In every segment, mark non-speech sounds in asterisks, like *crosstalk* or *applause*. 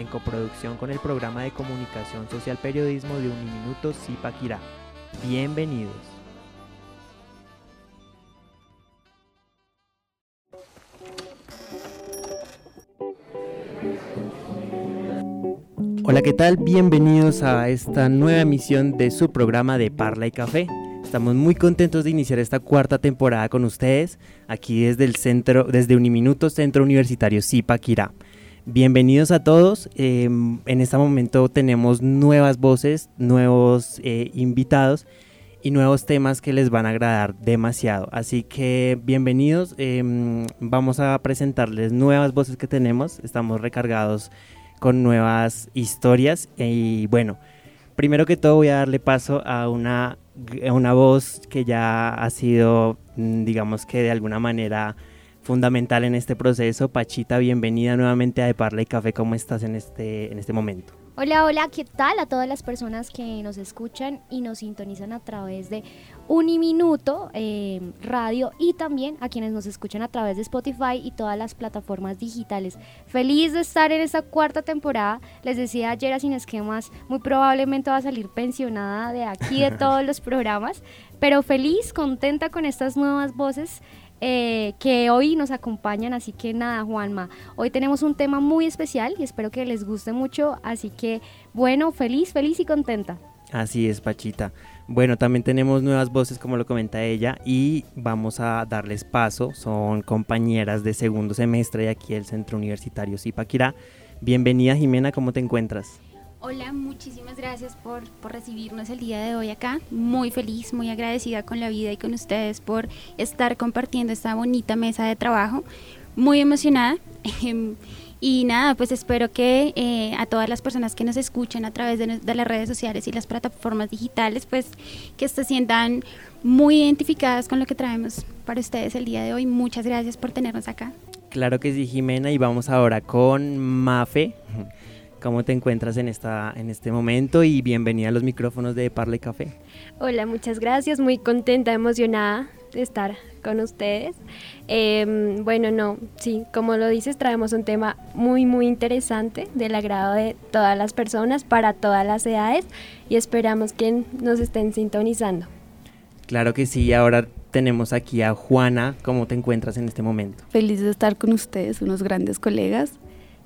en coproducción con el programa de comunicación social periodismo de Uniminuto Zipaquirá. Bienvenidos. Hola, ¿qué tal? Bienvenidos a esta nueva emisión de su programa de Parla y Café. Estamos muy contentos de iniciar esta cuarta temporada con ustedes, aquí desde el centro, desde Uniminuto Centro Universitario Zipaquirá. Bienvenidos a todos. Em, en este momento tenemos nuevas voces, nuevos eh, invitados y nuevos temas que les van a agradar demasiado. Así que bienvenidos. Em, vamos a presentarles nuevas voces que tenemos. Estamos recargados con nuevas historias. Y bueno, primero que todo voy a darle paso a una, una voz que ya ha sido, mm, digamos que de alguna manera fundamental en este proceso. Pachita, bienvenida nuevamente a De Parla y Café. ¿Cómo estás en este, en este momento? Hola, hola, ¿qué tal a todas las personas que nos escuchan y nos sintonizan a través de Uniminuto eh, Radio y también a quienes nos escuchan a través de Spotify y todas las plataformas digitales? Feliz de estar en esta cuarta temporada. Les decía ayer a Sin Esquemas, muy probablemente va a salir pensionada de aquí de *laughs* todos los programas, pero feliz, contenta con estas nuevas voces eh, que hoy nos acompañan. Así que nada, Juanma, hoy tenemos un tema muy especial y espero que les guste mucho. Así que bueno, feliz, feliz y contenta. Así es, Pachita. Bueno, también tenemos nuevas voces, como lo comenta ella, y vamos a darles paso. Son compañeras de segundo semestre de aquí del Centro Universitario Zipaquirá. Bienvenida, Jimena, ¿cómo te encuentras? Hola, muchísimas gracias por, recibirnos el día de hoy acá. Muy feliz, muy agradecida con la vida y con ustedes por estar compartiendo esta bonita mesa de trabajo. Muy emocionada. Em, *laughs* y nada, pues espero que eh, a todas las personas que nos escuchan a través de, de, las redes sociales y las plataformas digitales, pues que se sientan muy identificadas con lo que traemos para ustedes el día de hoy. Muchas gracias por tenernos acá. Claro que sí, Jimena, y vamos ahora con Mafe. ¿Cómo te encuentras en, esta, en este momento? Y bienvenida a los micrófonos de Parle Café. Hola, muchas gracias. Muy contenta, emocionada de estar con ustedes. Em, bueno, no, sí, como lo dices, traemos un tema muy, muy interesante del agrado de todas las personas, para todas las edades, y esperamos que nos estén sintonizando. Claro que sí, ahora tenemos aquí a Juana. ¿Cómo te encuentras en este momento? Feliz de estar con ustedes, unos grandes colegas.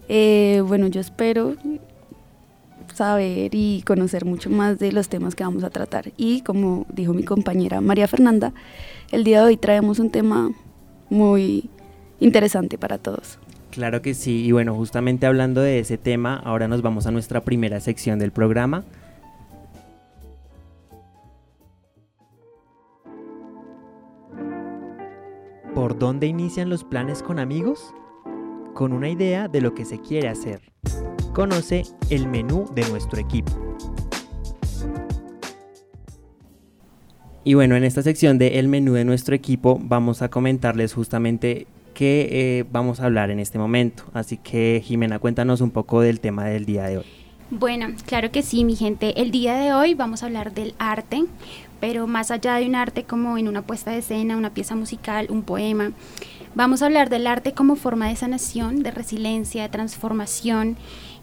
Eh, bueno, yo espero saber y conocer mucho más de los temas que vamos a tratar. Y como dijo mi compañera María Fernanda, el día de hoy traemos un tema muy interesante para todos. Claro que sí, y bueno, justamente hablando de ese tema, ahora nos vamos a nuestra primera sección del programa. ¿Por dónde inician los planes con amigos? Con una idea de lo que se quiere hacer. Conoce el menú de nuestro equipo. Y bueno, en esta sección de el menú de nuestro equipo vamos a comentarles justamente qué eh, vamos a hablar en este momento. Así que Jimena, cuéntanos un poco del tema del día de hoy. Bueno, claro que sí, mi gente. El día de hoy vamos a hablar del arte, pero más allá de un arte como en una puesta de escena, una pieza musical, un poema. Vamos a hablar del arte como forma de sanación, de resiliencia, de transformación,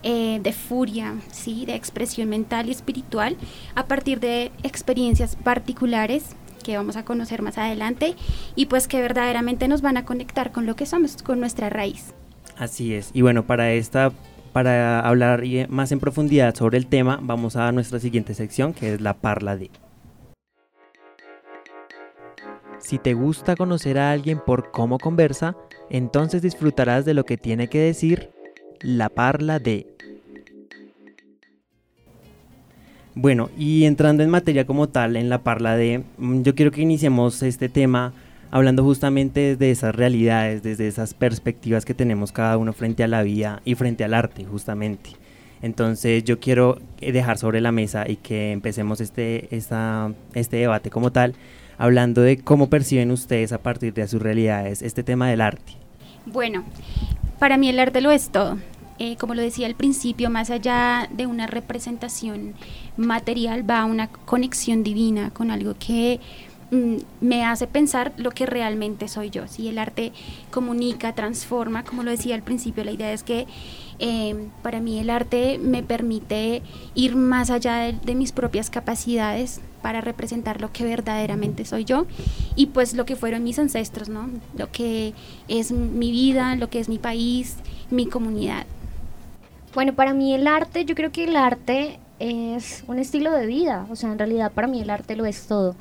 eh, de furia, ¿sí? de expresión mental y espiritual a partir de experiencias particulares que vamos a conocer más adelante y pues que verdaderamente nos van a conectar con lo que somos, con nuestra raíz. Así es. Y bueno, para esta para hablar más en profundidad sobre el tema, vamos a nuestra siguiente sección que es la parla de. Si te gusta conocer a alguien por cómo conversa, entonces disfrutarás de lo que tiene que decir la parla de. Bueno, y entrando en materia como tal, en la parla de, mm, yo quiero que iniciemos este tema hablando justamente de esas realidades, desde esas perspectivas que tenemos cada uno frente a la vida y frente al arte, justamente. Entonces yo quiero dejar sobre la mesa y que empecemos este, esta, este debate como tal, hablando de cómo perciben ustedes a partir de sus realidades este tema del arte. Bueno, para mí el arte lo es todo. Eh, como lo decía al principio, más allá de una representación material, va una conexión divina con algo que mm, me hace pensar lo que realmente soy yo. Si el arte comunica, transforma, como lo decía al principio, la idea es que eh, para mí el arte me permite ir más allá de, de, mis propias capacidades para representar lo que verdaderamente soy yo y pues lo que fueron mis ancestros, ¿no? Lo que es mi vida, lo que es mi país, mi comunidad. Bueno, para mí el arte, yo creo que el arte es un estilo de vida, o sea, en realidad para mí el arte lo es todo.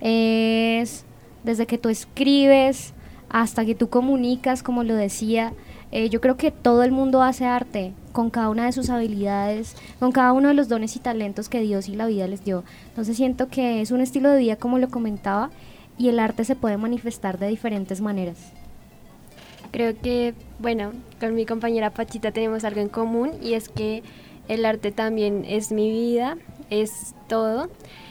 Es desde que tú escribes hasta que tú comunicas, como lo decía, eh, yo creo que todo el mundo hace arte con cada una de sus habilidades, con cada uno de los dones y talentos que Dios y la vida les dio. Entonces siento que es un estilo de vida como lo comentaba y el arte se puede manifestar de diferentes maneras. Creo que, bueno, con mi compañera Pachita tenemos algo en común y es que el arte también es mi vida, es todo.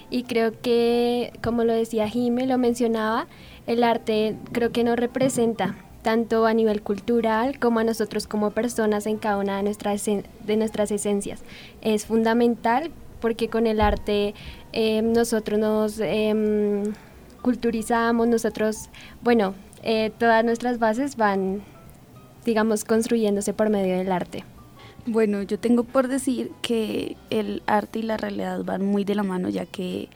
Y creo que, como lo decía Jime, lo mencionaba, el arte creo que nos representa tanto a nivel cultural como a nosotros como personas en cada una de nuestras, de nuestras esencias. Es fundamental porque con el arte eh, nosotros nos eh, culturizamos, nosotros, bueno, eh, todas nuestras bases van, digamos, construyéndose por medio del arte. Bueno, yo tengo por decir que el arte y la realidad van muy de la mano, ya que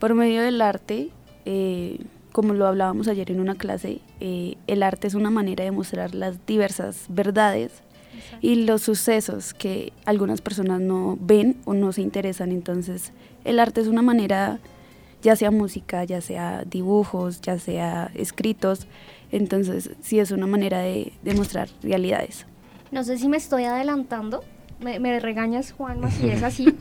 por medio del arte, eh, como lo hablábamos ayer en una clase, eh, el arte es una manera de mostrar las diversas verdades Exacto. y los sucesos que algunas personas no ven o no se interesan. Entonces, el arte es una manera ya sea música, ya sea dibujos, ya sea escritos. Entonces, sí es una manera de, de mostrar realidades. No sé si me estoy adelantando, me, me regañas Juanma si es así,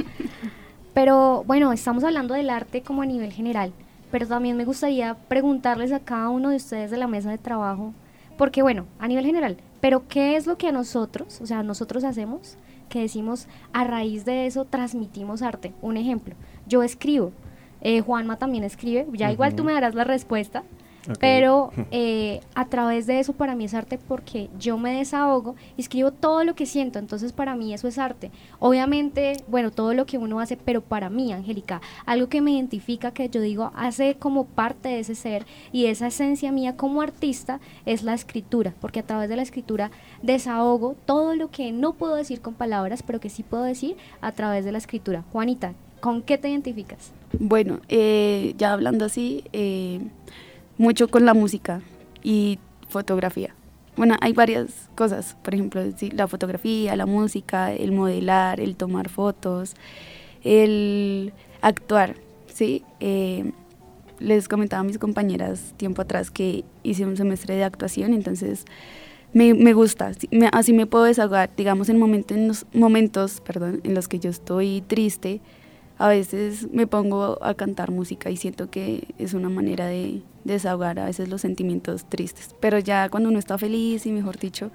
*laughs* pero bueno, estamos hablando del arte como a nivel general, pero también me gustaría preguntarles a cada uno de ustedes de la mesa de trabajo, porque bueno, a nivel general, pero ¿qué es lo que a nosotros, o sea, nosotros hacemos, que decimos a raíz de eso transmitimos arte? Un ejemplo, yo escribo, eh, Juanma también escribe, ya uh -huh. igual tú me darás la respuesta, okay. pero eh, a través de eso para mí es arte porque yo me desahogo y escribo todo lo que siento, entonces para mí eso es arte. Obviamente, bueno, todo lo que uno hace, pero para mí, Angélica, algo que me identifica, que yo digo, hace como parte de ese ser y esa esencia mía como artista es la escritura, porque a través de la escritura desahogo todo lo que no puedo decir con palabras, pero que sí puedo decir a través de la escritura. Juanita, ¿con qué te identificas? Bueno, eh, ya hablando así, eh, mucho con la música y fotografía. Bueno, hay varias cosas, por ejemplo, la fotografía, la música, el modelar, el tomar fotos, el actuar, ¿sí? Eh, les comentaba a mis compañeras tiempo atrás que hice un semestre de actuación, entonces me, me gusta, así me puedo desahogar, digamos, en, momento, en los momentos perdón, en los que yo estoy triste, a veces me pongo a cantar música y siento que es una manera de, desahogar a veces los sentimientos tristes. Pero ya cuando uno está feliz y mejor dicho,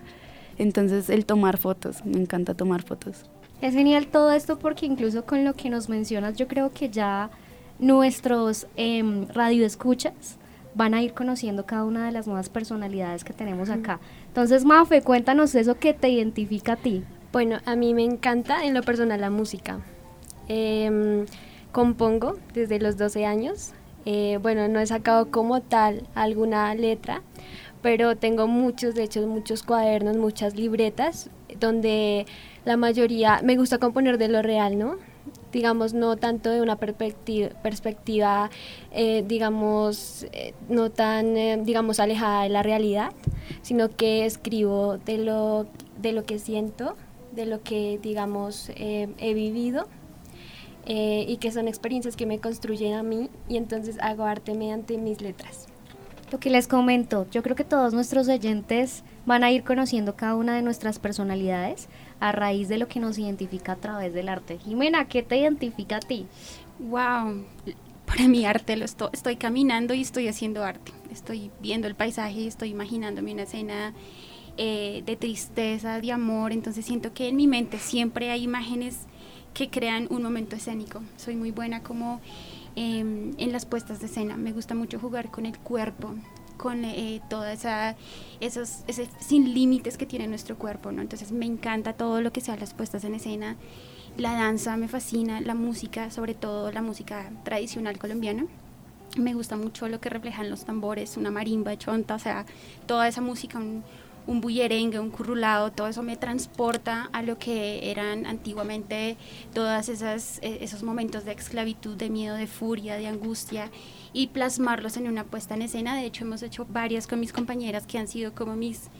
entonces el tomar fotos, me encanta tomar fotos. Es genial todo esto porque incluso con lo que nos mencionas yo creo que ya nuestros eh, radioescuchas van a ir conociendo cada una de las nuevas personalidades que tenemos acá. Entonces, Mafe, cuéntanos eso que te identifica a ti. Bueno, a mí me encanta en lo personal la música. Eh, compongo desde los 12 años. Eh, bueno, no he sacado como tal alguna letra, pero tengo muchos, de hecho, muchos cuadernos, muchas libretas, donde la mayoría me gusta componer de lo real, ¿no? Digamos, no tanto de una perspectiva, perspectiva eh, digamos, eh, no tan, eh, digamos, alejada de la realidad, sino que escribo de lo, de lo que siento, de lo que, digamos, he vivido eh, y que son experiencias que me construyen a mí y entonces hago arte mediante mis letras. Lo que les comento, yo creo que todos nuestros oyentes van a ir conociendo cada una de nuestras personalidades a raíz de lo que nos identifica a través del arte. Jimena, ¿qué te identifica a ti? Wow, para mi arte lo estoy, estoy caminando y estoy haciendo arte. Estoy viendo el paisaje, estoy imaginándome una escena eh, de tristeza, de amor, entonces siento que en mi mente siempre hay imágenes que crean un momento escénico. Soy muy buena como em, en las puestas de escena, me gusta mucho jugar con el cuerpo, con eh, toda esos ese sin límites que tiene nuestro cuerpo, ¿no? Entonces me encanta todo lo que sea las puestas en escena. La danza me fascina, la música, sobre todo la música tradicional colombiana. Me gusta mucho lo que reflejan los tambores, una marimba, chonta, o sea, toda esa música, un bullerengue, un currulado, todo eso me transporta a lo que eran antiguamente todas esas eh, esos momentos de esclavitud, de miedo, de furia, de angustia y plasmarlos en una puesta en escena. De hecho, hemos hecho varias con mis compañeras que han sido como mis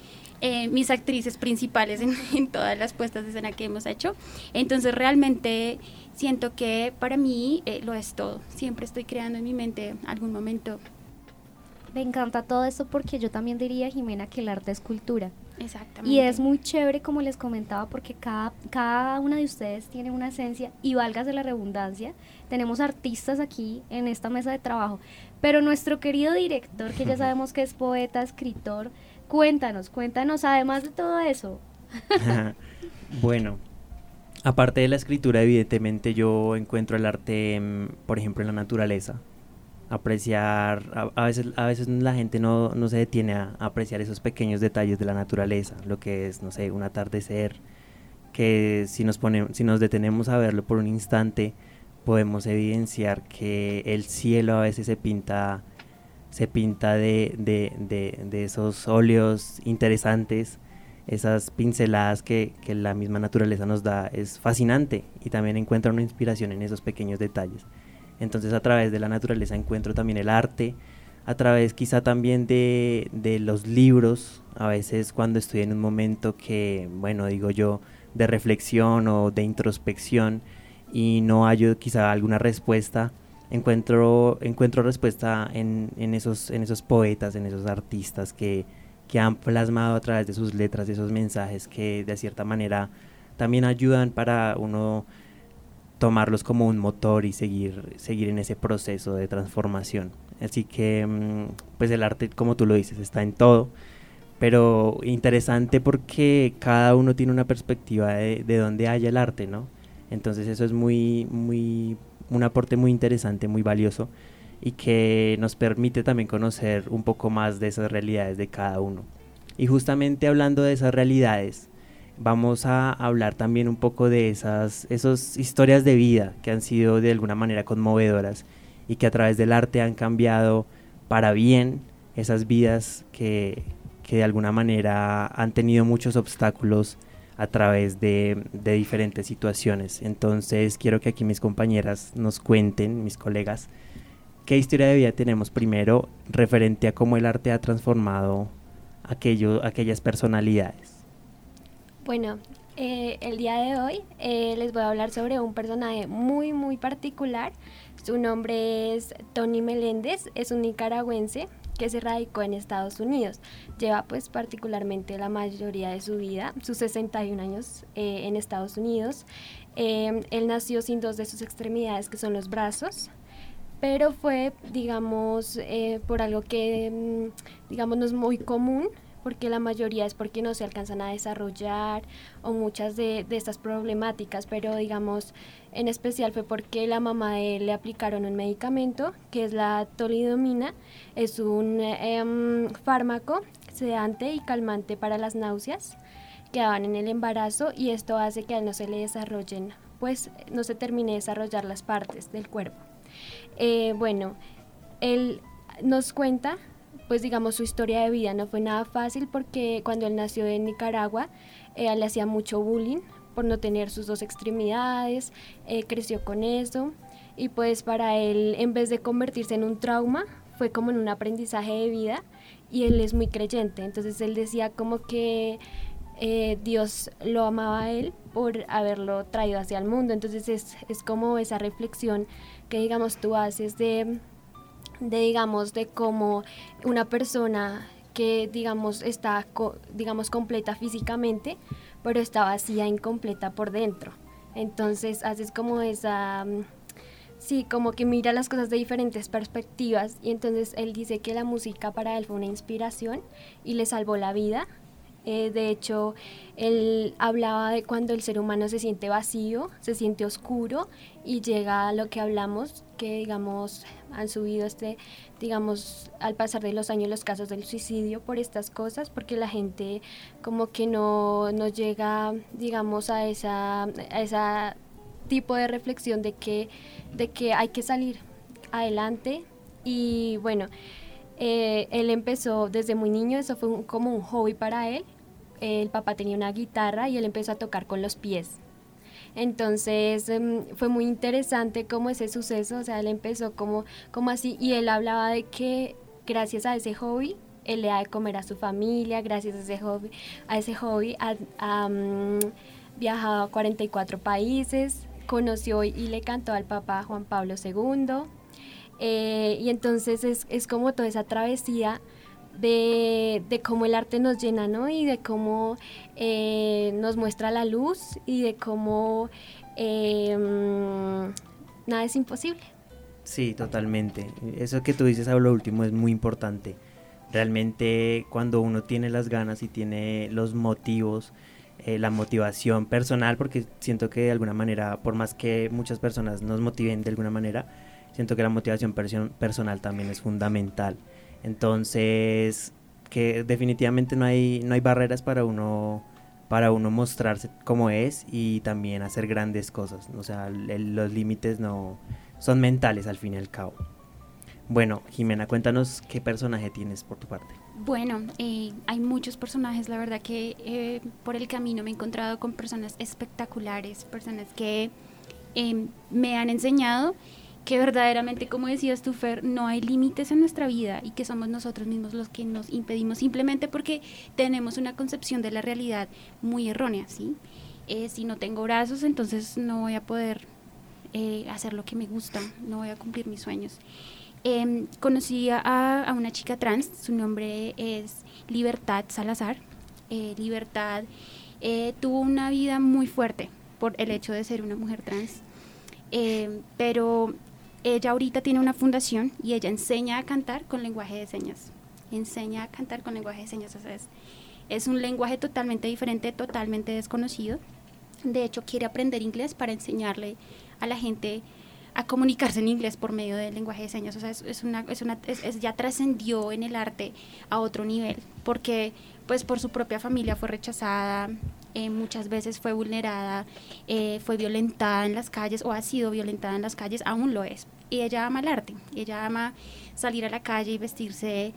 eh, mis actrices principales en, *laughs* todas las puestas de escena que hemos hecho. Entonces realmente siento que para mí eh, lo es todo. Siempre estoy creando en mi mente algún momento me encanta todo esto porque yo también diría, Jimena, que el arte es cultura. Exactamente. Y es muy chévere, como les comentaba, porque cada, cada una de ustedes tiene una esencia y válgase la redundancia. Tenemos artistas aquí en esta mesa de trabajo, pero nuestro querido director, que ya *laughs* sabemos que es poeta, escritor, cuéntanos, cuéntanos, además de todo eso. *laughs* bueno, aparte de la escritura, evidentemente yo encuentro el arte, por ejemplo, en la naturaleza apreciar, a, veces, a veces la gente no, no se detiene a, apreciar esos pequeños detalles de la naturaleza, lo que es, no sé, un atardecer, que si nos, ponemos, si nos detenemos a verlo por un instante, podemos evidenciar que el cielo a veces se pinta, se pinta de, de, de, de esos óleos interesantes, esas pinceladas que, que la misma naturaleza nos da, es fascinante y también encuentra una inspiración en esos pequeños detalles. Entonces a través de la naturaleza encuentro también el arte, a través quizá también de, los libros, a veces cuando estoy en un momento que, bueno, digo yo, de reflexión o de introspección y no hallo quizá alguna respuesta, encuentro, encuentro respuesta en, en, esos, en esos poetas, en esos artistas que, que han plasmado a través de sus letras, de esos mensajes que de cierta manera también ayudan para uno tomarlos como un motor y seguir, seguir en ese proceso de transformación. Así que, mm, pues el arte, como tú lo dices, está en todo, pero interesante porque cada uno tiene una perspectiva de, de dónde haya el arte, ¿no? Entonces eso es muy, muy, un aporte muy interesante, muy valioso y que nos permite también conocer un poco más de esas realidades de cada uno. Y justamente hablando de esas realidades, vamos a hablar también un poco de esas, esas historias de vida que han sido de alguna manera conmovedoras y que a través del arte han cambiado para bien esas vidas que, que de alguna manera han tenido muchos obstáculos a través de, de, diferentes situaciones. Entonces quiero que aquí mis compañeras nos cuenten, mis colegas, qué historia de vida tenemos primero referente a cómo el arte ha transformado aquello, aquellas personalidades. Bueno, eh, el día de hoy eh, les voy a hablar sobre un personaje muy, muy particular. Su nombre es Tony Meléndez, es un nicaragüense que se radicó en Estados Unidos. Lleva pues particularmente la mayoría de su vida, sus 61 años eh, en Estados Unidos. él nació sin dos de sus extremidades, que son los brazos, pero fue, digamos, por algo que, mm, digamos, no es muy común porque la mayoría es porque no se alcanzan a desarrollar o muchas de, estas problemáticas, pero digamos en especial fue porque la mamá de él le aplicaron un medicamento que es la tolidomina, es un em, fármaco sedante y calmante para las náuseas que daban en el embarazo y esto hace que a él no se le desarrollen, pues no se termine de desarrollar las partes del cuerpo. Eh, bueno, él nos cuenta pues digamos su historia de vida no fue nada fácil porque cuando él nació en Nicaragua eh, le hacía mucho bullying por no tener sus dos extremidades, eh, creció con eso y pues para él en vez de convertirse en un trauma fue como en un aprendizaje de vida y él es muy creyente, entonces él decía como que eh, Dios lo amaba a él por haberlo traído hacia el mundo, entonces es, es como esa reflexión que digamos tú haces de de digamos de cómo una persona que digamos está digamos completa físicamente pero está vacía incompleta por dentro. Entonces haces como esa mm, sí como que mira las cosas de diferentes perspectivas y entonces él dice que la música para él fue una inspiración y le salvó la vida. Eh, de hecho, él hablaba de cuando el ser humano se siente vacío, se siente oscuro y llega a lo que hablamos, que digamos han subido este, digamos, al pasar de los años los casos del suicidio por estas cosas, porque la gente como que no, no llega, digamos, a esa, a esa tipo de reflexión de que, de que hay que salir adelante y bueno, eh, él empezó desde muy niño, eso fue como un hobby para él. El papá tenía una guitarra y él empezó a tocar con los pies. Entonces em, fue muy interesante como ese suceso, o sea, él empezó como, como así y él hablaba de que gracias a ese hobby él le da de comer a su familia, gracias a ese hobby, a ese hobby mm, viajado a 44 países, conoció y le cantó al papá Juan Pablo II. Eh, y entonces es, es, como toda esa travesía de, de, cómo el arte nos llena, ¿no? Y de cómo eh, nos muestra la luz y de cómo em, nada es imposible. Sí, totalmente. Eso que tú dices a lo último es muy importante. Realmente cuando uno tiene las ganas y tiene los motivos, eh, la motivación personal, porque siento que de alguna manera, por más que muchas personas nos motiven de alguna manera, siento que la motivación personal también es fundamental. Entonces, que definitivamente no hay, no hay barreras para uno para uno mostrarse como es y también hacer grandes cosas. O sea, los límites no son mentales al fin y al cabo. Bueno, Jimena, cuéntanos qué personaje tienes por tu parte. Bueno, eh, hay muchos personajes, la verdad que eh, por el camino me he encontrado con personas espectaculares, personas que eh, me han enseñado que verdaderamente, como decías tú, Fer, no hay límites en nuestra vida y que somos nosotros mismos los que nos impedimos simplemente porque tenemos una concepción de la realidad muy errónea, ¿sí? Eh, si no tengo brazos, entonces no voy a poder eh, hacer lo que me gusta, no voy a cumplir mis sueños. Em, conocí a, una chica trans, su nombre es Libertad Salazar. Eh, Libertad tuvo una vida muy fuerte por el hecho de ser una mujer trans. Em, pero ella ahorita tiene una fundación y ella enseña a cantar con lenguaje de señas. Enseña a cantar con lenguaje de señas. O sea, es, un lenguaje totalmente diferente, totalmente desconocido. De hecho, quiere aprender inglés para enseñarle a la gente a comunicarse en inglés por medio del lenguaje de señas. O sea, es, una, es una, es, ya trascendió en el arte a otro nivel, porque pues por su propia familia fue rechazada, eh, muchas veces fue vulnerada, eh, fue violentada en las calles o ha sido violentada en las calles, aún lo es. Y ella ama el arte, ella ama salir a la calle y vestirse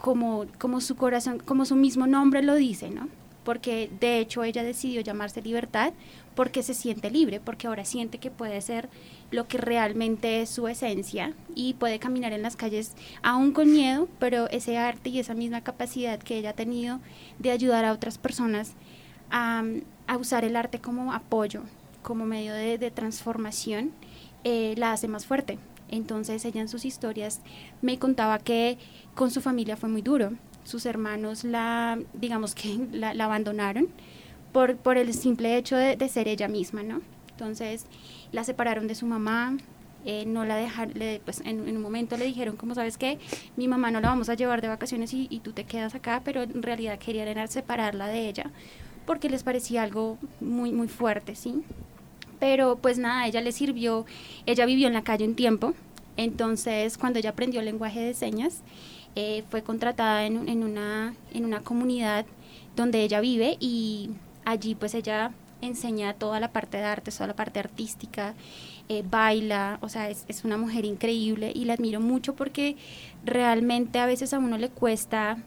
como, como su corazón, como su mismo nombre lo dice, ¿no? Porque de hecho ella decidió llamarse Libertad porque se siente libre, porque ahora siente que puede ser lo que realmente es su esencia y puede caminar en las calles aún con miedo, pero ese arte y esa misma capacidad que ella ha tenido de ayudar a otras personas a, usar el arte como apoyo, como medio de, transformación, eh, la hace más fuerte. Entonces ella en sus historias me contaba que con su familia fue muy duro. Sus hermanos la, digamos que *laughs* la, abandonaron por, por, el simple hecho de, ser ella misma, ¿no? Entonces la separaron de su mamá, eh, no la dejaron, pues en, un momento le dijeron, como sabes que mi mamá no la vamos a llevar de vacaciones y, tú te quedas acá, pero en realidad querían separarla de ella porque les parecía algo muy, muy fuerte, ¿sí? Pero pues nada, ella le sirvió, ella vivió en la calle un tiempo, entonces cuando ella aprendió el lenguaje de señas, eh, fue contratada en, en, una, en una comunidad donde ella vive y allí pues ella enseña toda la parte de arte, toda la parte artística, eh, baila, o sea, es, es, una mujer increíble y la admiro mucho porque realmente a veces a uno le cuesta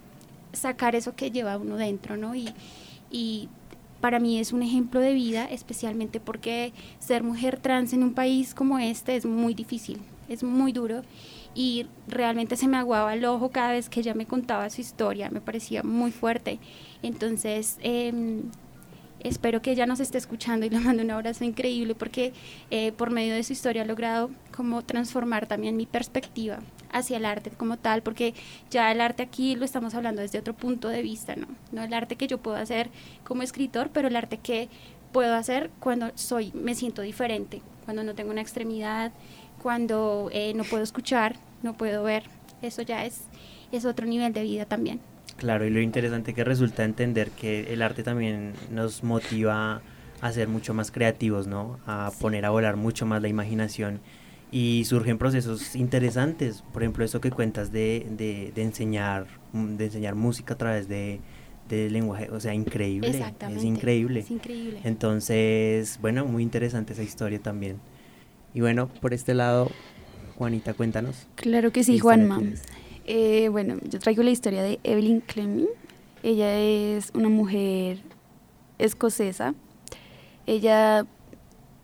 sacar eso que lleva uno dentro, ¿no? Y, y para mí es un ejemplo de vida, especialmente porque ser mujer trans en un país como este es muy difícil, es muy duro y realmente se me aguaba el ojo cada vez que ella me contaba su historia, me parecía muy fuerte. Entonces, eh, espero que ella nos esté escuchando y le mando un abrazo increíble porque eh, por medio de su historia ha logrado como transformar también mi perspectiva hacia el arte como tal, porque ya el arte aquí lo estamos hablando desde otro punto de vista, ¿no? No el arte que yo puedo hacer como escritor, pero el arte que puedo hacer cuando soy, me siento diferente, cuando no tengo una extremidad, cuando eh, no puedo escuchar, no puedo ver, eso ya es, es otro nivel de vida también. Claro, y lo interesante que resulta entender que el arte también nos motiva a ser mucho más creativos, ¿no? A poner a volar mucho más la imaginación y surgen procesos interesantes. Por ejemplo, eso que cuentas de, de, de enseñar, mm, de enseñar música a través de, del lenguaje, o sea, increíble. Es increíble. Es increíble. Entonces, bueno, muy interesante esa historia también. Y bueno, por este lado, Juanita, cuéntanos. Claro que sí, Juanma. Eh, bueno, yo traigo la historia de Evelyn Clemming. Ella es una mujer escocesa. Ella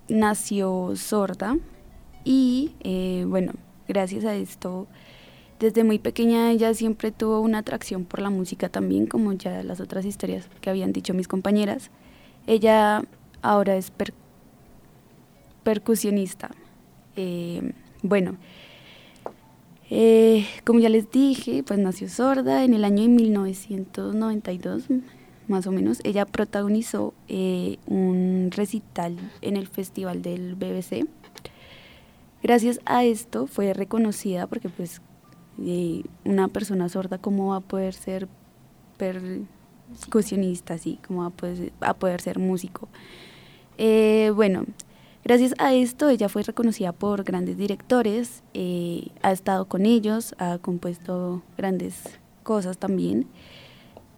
nació sorda y, eh, bueno, gracias a esto, desde muy pequeña ella siempre tuvo una atracción por la música también, como ya las otras historias que habían dicho mis compañeras. Ella ahora es percusionista. Eh, bueno, eh, como ya les dije, pues nació sorda en el año de 1992, más o menos. Ella protagonizó eh, un recital en el festival del BBC. Gracias a esto fue reconocida porque pues eh, una persona sorda cómo va a poder ser percusionista, así, cómo va a poder, a poder ser músico. bueno, Gracias a esto ella fue reconocida por grandes directores, eh, ha estado con ellos, ha compuesto grandes cosas también.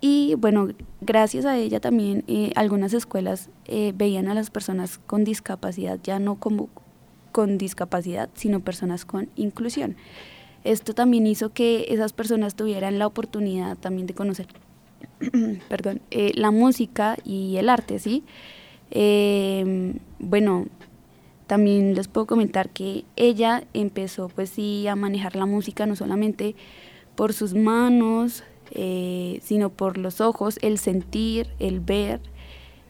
Y bueno, gracias a ella también eh, algunas escuelas eh, veían a las personas con discapacidad ya no como con discapacidad, sino personas con inclusión. Esto también hizo que esas personas tuvieran la oportunidad también de conocer, *clears throat* perdón, la música y el arte, ¿sí? bueno, también les puedo comentar que ella empezó pues sí a manejar la música no solamente por sus manos, eh, sino por los ojos, el sentir, el ver.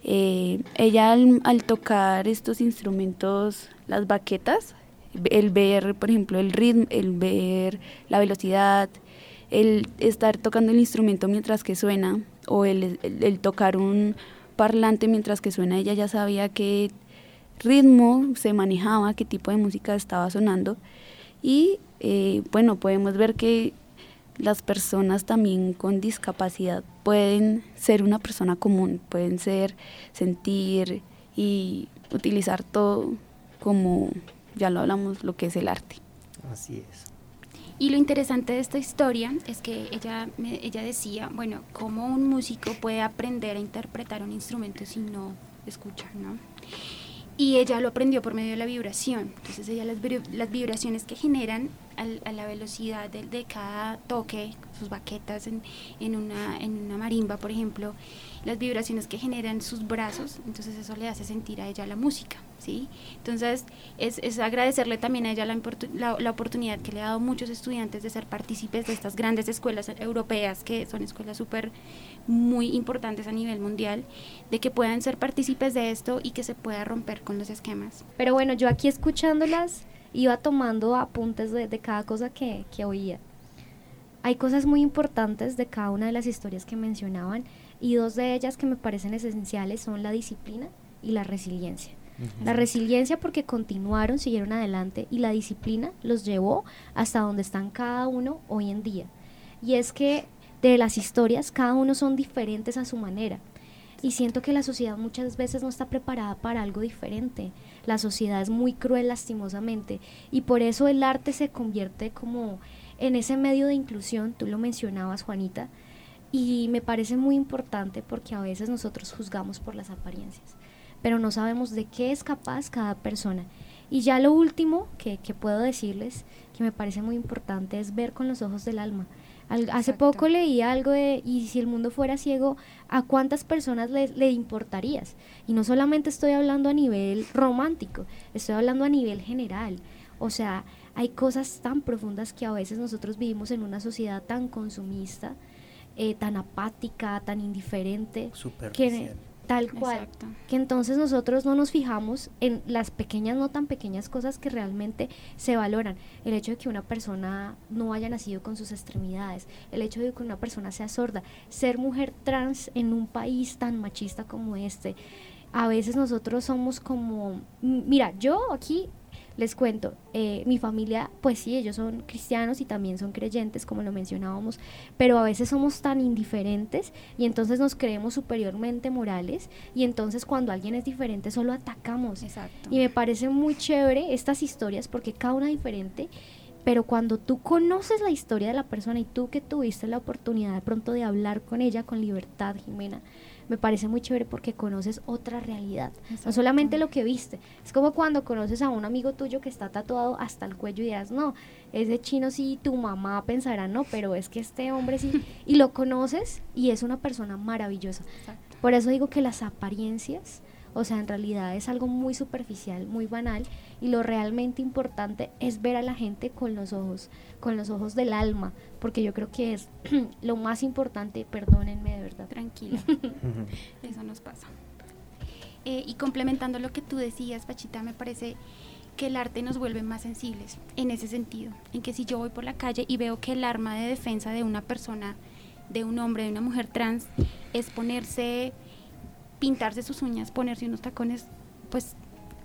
Eh, ella al, tocar estos instrumentos, las baquetas, el ver, por ejemplo, el ritmo, el ver la velocidad, el estar tocando el instrumento mientras que suena, o el, el tocar un parlante mientras que suena, ella ya sabía que ritmo se manejaba, qué tipo de música estaba sonando. Y eh, bueno, podemos ver que las personas también con discapacidad pueden ser una persona común, pueden ser, sentir y utilizar todo como ya lo hablamos, lo que es el arte. Así es. Y lo interesante de esta historia es que ella, ella decía, bueno, ¿cómo un músico puede aprender a interpretar un instrumento si no escucha, no? Y ella lo aprendió por medio de la vibración. Entonces ella las, las vibraciones que generan a la velocidad de, de, cada toque, sus baquetas en, en, una, en una marimba, por ejemplo, las vibraciones que generan sus brazos, entonces eso le hace sentir a ella la música, ¿sí? Entonces es, es agradecerle también a ella la, la, la, oportunidad que le ha dado a muchos estudiantes de ser partícipes de estas grandes escuelas europeas, que son escuelas súper muy importantes a nivel mundial, de que puedan ser partícipes de esto y que se pueda romper con los esquemas. Pero bueno, yo aquí escuchándolas iba tomando apuntes de, de cada cosa que, que oía. Hay cosas muy importantes de cada una de las historias que mencionaban y dos de ellas que me parecen esenciales son la disciplina y la resiliencia. La resiliencia porque continuaron, siguieron adelante y la disciplina los llevó hasta donde están cada uno hoy en día. Y es que de las historias cada uno son diferentes a su manera. Y siento que la sociedad muchas veces no está preparada para algo diferente. La sociedad es muy cruel lastimosamente y por eso el arte se convierte como en ese medio de inclusión, tú lo mencionabas Juanita, y me parece muy importante porque a veces nosotros juzgamos por las apariencias, pero no sabemos de qué es capaz cada persona. Y ya lo último que, que puedo decirles, que me parece muy importante, es ver con los ojos del alma. Hace poco leí algo de, y si el mundo fuera ciego, ¿a cuántas personas le, le importarías? Y no solamente estoy hablando a nivel romántico, estoy hablando a nivel general. O sea, hay cosas tan profundas que a veces nosotros vivimos en una sociedad tan consumista, eh, tan apática, tan indiferente, que tal cual, que entonces nosotros no nos fijamos en las pequeñas, no tan pequeñas cosas que realmente se valoran. El hecho de que una persona no haya nacido con sus extremidades, el hecho de que una persona sea sorda, ser mujer trans en un país tan machista como este, a veces nosotros somos como, mira, yo aquí les cuento, eh, mi familia, pues sí, ellos son cristianos y también son creyentes, como lo mencionábamos, pero a veces somos tan indiferentes y entonces nos creemos superiormente morales y entonces cuando alguien es diferente solo atacamos. Exacto. Y me parece muy chévere estas historias porque cada una diferente, pero cuando tú conoces la historia de la persona y tú que tuviste la oportunidad de pronto de hablar con ella con libertad, Jimena, me parece muy chévere porque conoces otra realidad, no solamente lo que viste. Es como cuando conoces a un amigo tuyo que está tatuado hasta el cuello y dirás, no, ese chino sí, tu mamá pensará, no, pero es que este hombre sí, *laughs* y lo conoces y es una persona maravillosa. Por eso digo que las apariencias o sea, en realidad es algo muy superficial, muy banal y lo realmente importante es ver a la gente con los ojos, con los ojos del alma, porque yo creo que es *clears throat* lo más importante, perdónenme de verdad. Tranquila, *laughs* eso nos pasa. Eh, y complementando lo que tú decías, Pachita, me parece que el arte nos vuelve más sensibles en ese sentido, en que si yo voy por la calle y veo que el arma de defensa de una persona, de un hombre, de una mujer trans, es ponerse pintarse sus uñas, ponerse unos tacones, pues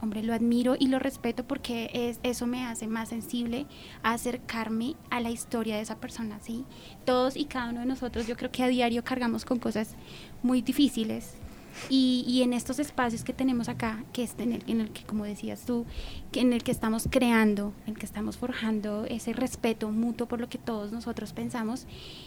hombre, lo admiro y lo respeto porque es, eso me hace más sensible a acercarme a la historia de esa persona, ¿sí? Todos y cada uno de nosotros yo creo que a diario cargamos con cosas muy difíciles, y, en estos espacios que tenemos acá, que es en el, en el, que, como decías tú, que en el que estamos creando, en el que estamos forjando ese respeto mutuo por lo que todos nosotros pensamos,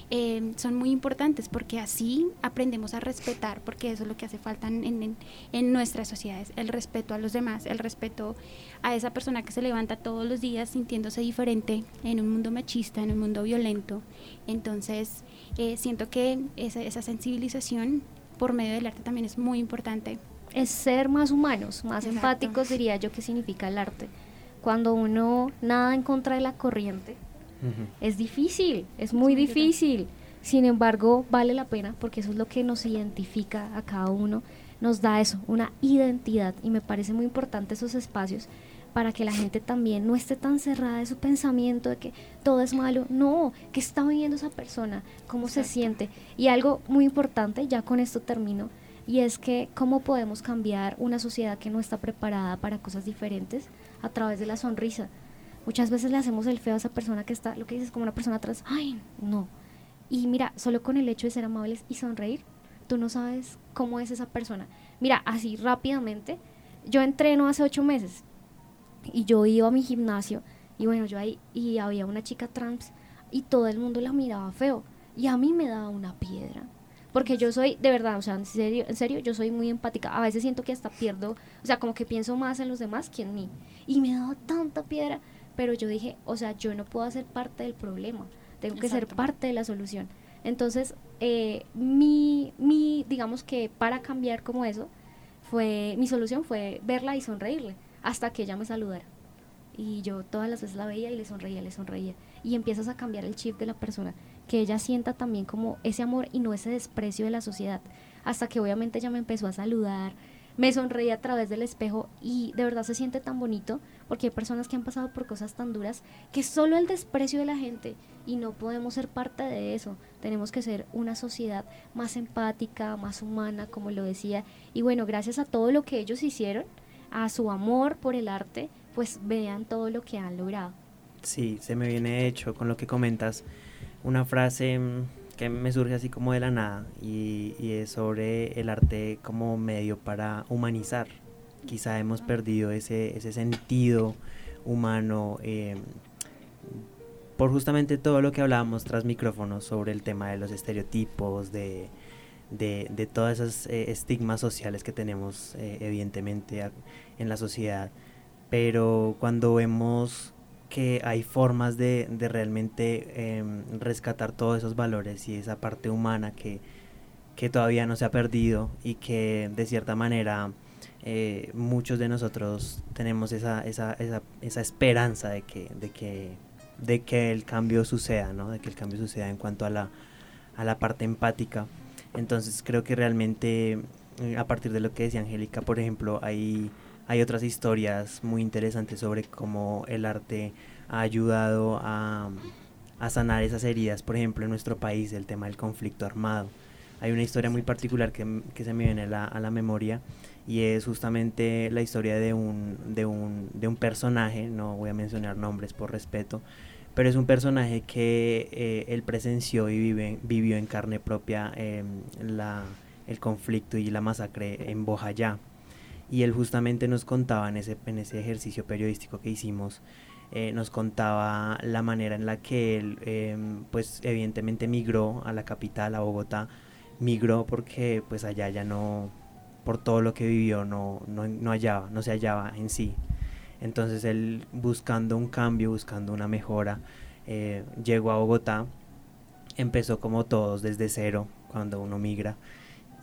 eh, son muy importantes porque así aprendemos a respetar, porque eso es lo que hace falta en, en, en nuestras sociedades, el respeto a los demás, el respeto a esa persona que se levanta todos los días sintiéndose diferente en un mundo machista, en un mundo violento. Entonces, eh, siento que esa, esa sensibilización por medio del arte también es muy importante. Es ser más humanos, más empáticos, diría yo, que significa el arte. Cuando uno nada en contra de la corriente, es difícil, es muy difícil. Sin embargo, vale la pena porque eso es lo que nos identifica a cada uno, nos da eso, una identidad. Y me parece muy importante esos espacios para que la gente también no esté tan cerrada de su pensamiento de que todo es malo. No, que está viviendo esa persona, cómo se siente. Y algo muy importante, ya con esto termino, y es que cómo podemos cambiar una sociedad que no está preparada para cosas diferentes a través de la sonrisa. Muchas veces le hacemos el feo a esa persona que está, lo que dices, como una persona atrás, ay, no. Y mira, solo con el hecho de ser amables y sonreír, tú no sabes cómo es esa persona. Mira, así rápidamente, yo entreno hace ocho meses y yo iba a mi gimnasio y bueno, yo ahí y había una chica trans y todo el mundo la miraba feo y a mí me daba una piedra. Porque yo soy, de verdad, o sea, en serio, en serio, yo soy muy empática. A veces siento que hasta pierdo, o sea, como que pienso más en los demás que en mí. Y me daba tanta piedra, pero yo dije, o sea, yo no puedo ser parte del problema, tengo que ser parte de la solución. Entonces, eh, mi, mi, digamos que para cambiar como eso, fue, mi solución fue verla y sonreírle hasta que ella me saludara. Y yo todas las veces la veía y le sonreía, le sonreía. Y empiezas a cambiar el chip de la persona, que ella sienta también como ese amor y no ese desprecio de la sociedad. Hasta que obviamente ella me empezó a saludar, me sonreía a través del espejo y de verdad se siente tan bonito porque hay personas que han pasado por cosas tan duras que solo el desprecio de la gente y no podemos ser parte de eso. Tenemos que ser una sociedad más empática, más humana, como lo decía. Y bueno, gracias a todo lo que ellos hicieron, a su amor por el arte, pues vean todo lo que han logrado. Sí, se me viene hecho con lo que comentas una frase mm, que me surge así como de la nada y, es sobre el arte como medio para humanizar. Quizá hemos perdido ese, ese sentido humano em, por justamente todo lo que hablábamos tras micrófonos sobre el tema de los estereotipos, de, de, de todas esas eh, estigmas sociales que tenemos eh, evidentemente en la sociedad. Pero cuando vemos que hay formas de, de realmente em, rescatar todos esos valores y esa parte humana que, que todavía no se ha perdido y que de cierta manera eh, muchos de nosotros tenemos esa, esa, esa, esa esperanza de que, de, que, de que el cambio suceda, ¿no? de que el cambio suceda en cuanto a la, a la parte empática. Entonces creo que realmente eh, a partir de lo que decía Angélica, por ejemplo, hay, hay otras historias muy interesantes sobre cómo el arte ha ayudado a, a sanar esas heridas, por ejemplo, en nuestro país, el tema del conflicto armado. hay una historia muy particular que, que se me viene a la, a la, memoria y es justamente la historia de un, de, un, de un personaje, no voy a mencionar nombres por respeto, pero es un personaje que eh, él presenció y vive, vivió en carne propia eh, la, el conflicto y la masacre en Bojayá. Y él justamente nos contaba en ese, en ese ejercicio periodístico que hicimos, eh, nos contaba la manera en la que él, em, pues evidentemente migró a la capital, a Bogotá, migró porque pues allá ya no, por todo lo que vivió, no, no, no hallaba, no se hallaba en sí. Entonces él buscando un cambio, buscando una mejora, eh, llegó a Bogotá, empezó como todos desde cero cuando uno migra.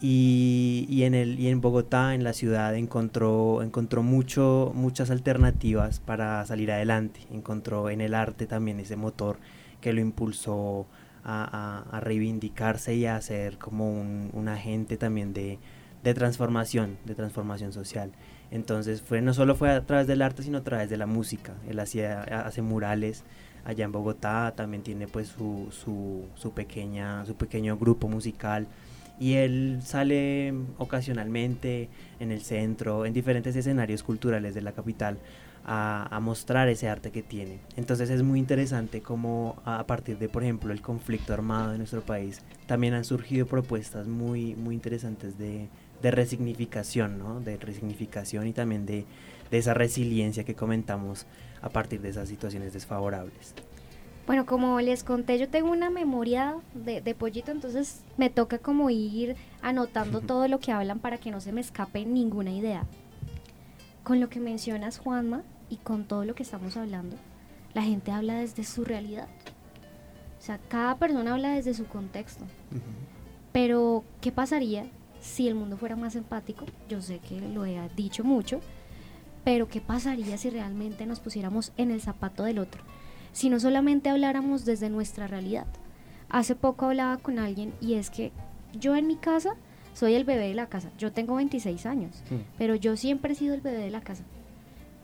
Y, en el, y en Bogotá, en la ciudad, encontró, encontró mucho, muchas alternativas para salir adelante. Encontró en el arte también ese motor que lo impulsó a, reivindicarse y a ser como un, un agente también de transformación, de transformación social. Entonces fue, no solo fue a través del arte, sino a través de la música. Él hacía, hace murales allá en Bogotá, también tiene pues su, su, pequeña, su pequeño grupo musical. Y él sale ocasionalmente en el centro, en diferentes escenarios culturales de la capital, a, a, mostrar ese arte que tiene. Entonces es muy interesante cómo a partir de, por ejemplo, el conflicto armado de nuestro país, también han surgido propuestas muy, muy interesantes de, de resignificación, ¿no? De resignificación y también de, de esa resiliencia que comentamos a partir de esas situaciones desfavorables. Bueno, como les conté, yo tengo una memoria de, de pollito, entonces me toca como ir anotando *laughs* todo lo que hablan para que no se me escape ninguna idea. Con lo que mencionas, Juanma, y con todo lo que estamos hablando, la gente habla desde su realidad. O sea, cada persona habla desde su contexto. Uh -huh. Pero, ¿qué pasaría si el mundo fuera más empático, yo sé que lo he dicho mucho, pero ¿qué pasaría si realmente nos pusiéramos en el zapato del otro? Si no solamente habláramos desde nuestra realidad. Hace poco hablaba con alguien y es que yo en mi casa soy el bebé de la casa. Yo tengo 26 años, pero yo siempre he sido el bebé de la casa.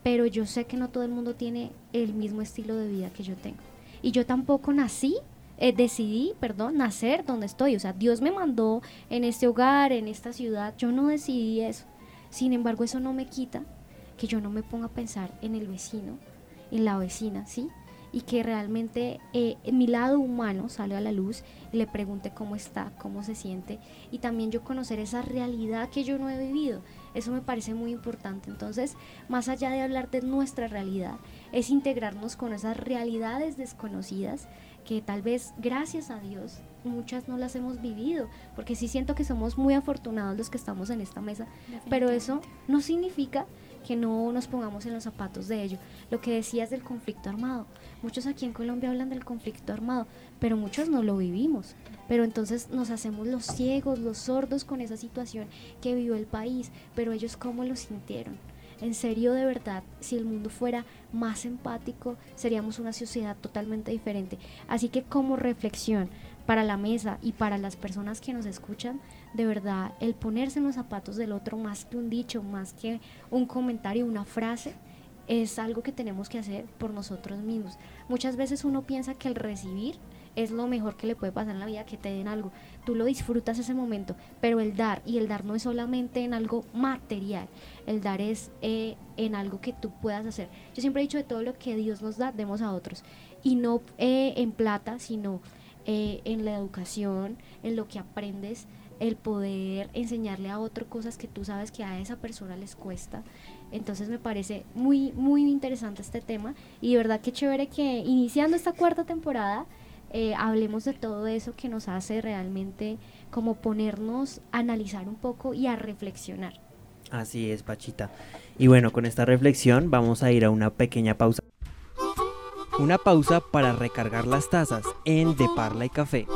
Pero yo sé que no todo el mundo tiene el mismo estilo de vida que yo tengo. Y yo tampoco nací eh, decidí, perdón, nacer donde estoy. O sea, Dios me mandó en este hogar, en esta ciudad. Yo no decidí eso. Sin embargo, eso no me quita que yo no me ponga a pensar en el vecino, en la vecina, ¿sí? Y que realmente eh, mi lado humano salga a la luz y le pregunte cómo está, cómo se siente. Y también yo conocer esa realidad que yo no he vivido. Eso me parece muy importante. Entonces, más allá de hablar de nuestra realidad, es integrarnos con esas realidades desconocidas que tal vez gracias a Dios muchas no las hemos vivido, porque sí siento que somos muy afortunados los que estamos en esta mesa, pero eso no significa que no nos pongamos en los zapatos de ello. Lo que decías del conflicto armado, muchos aquí en Colombia hablan del conflicto armado, pero muchos no lo vivimos. Pero entonces nos hacemos los ciegos, los sordos con esa situación que vivió el país, pero ellos cómo lo sintieron en serio, de verdad, si el mundo fuera más empático, seríamos una sociedad totalmente diferente. Así que como reflexión para la mesa y para las personas que nos escuchan, de verdad, el ponerse en los zapatos del otro, más que un dicho, más que un comentario, una frase, es algo que tenemos que hacer por nosotros mismos. Muchas veces uno piensa que el recibir es lo mejor que le puede pasar en la vida, que te den algo. Tú lo disfrutas ese momento, pero el dar, y el dar no es solamente en algo material, el dar es eh, en algo que tú puedas hacer. Yo siempre he dicho de todo lo que Dios nos da, demos a otros. Y no eh, en plata, sino eh, en la educación, en lo que aprendes, el poder enseñarle a otro cosas que tú sabes que a esa persona les cuesta. Entonces me parece muy, muy interesante este tema y de verdad que chévere que iniciando esta cuarta temporada eh, hablemos de todo eso que nos hace realmente como ponernos a analizar un poco y a reflexionar. Así es, Pachita. Y bueno, con esta reflexión vamos a ir a una pequeña pausa. Una pausa para recargar las tazas en De Parla y Café.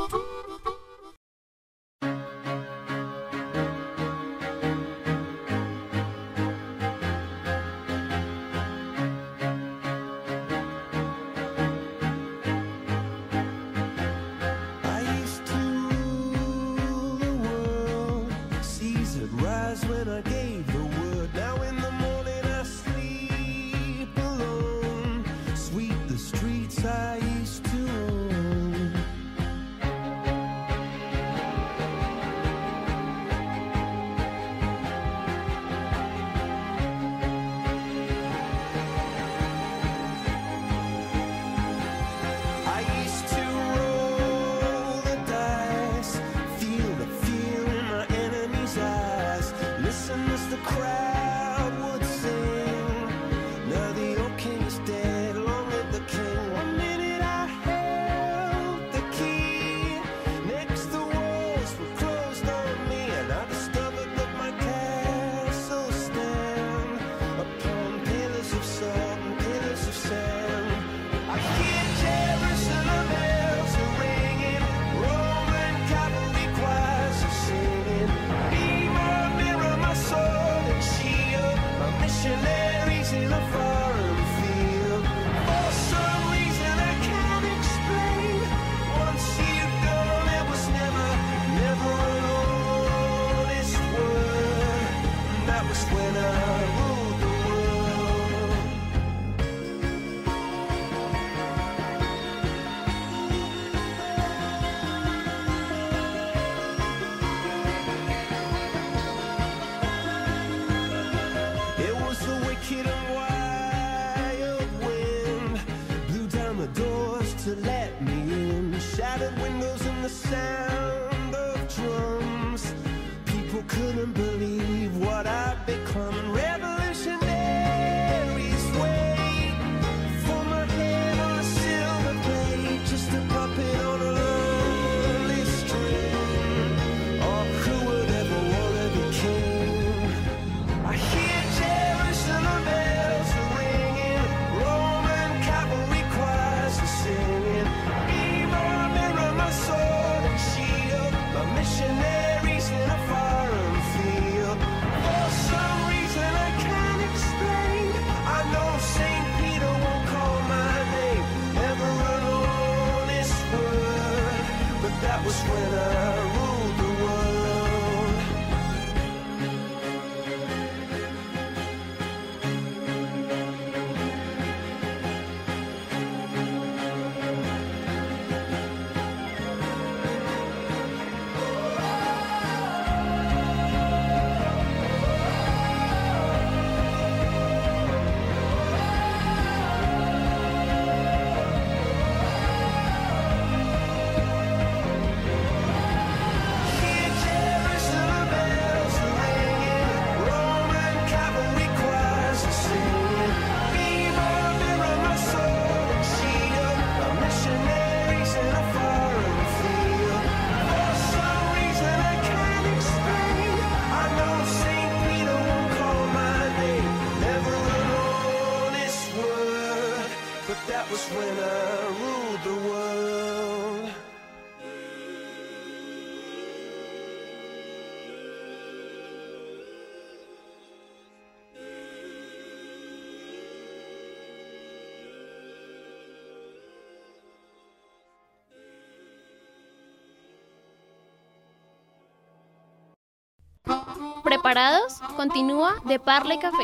¿Preparados? Continúa de Parle Café.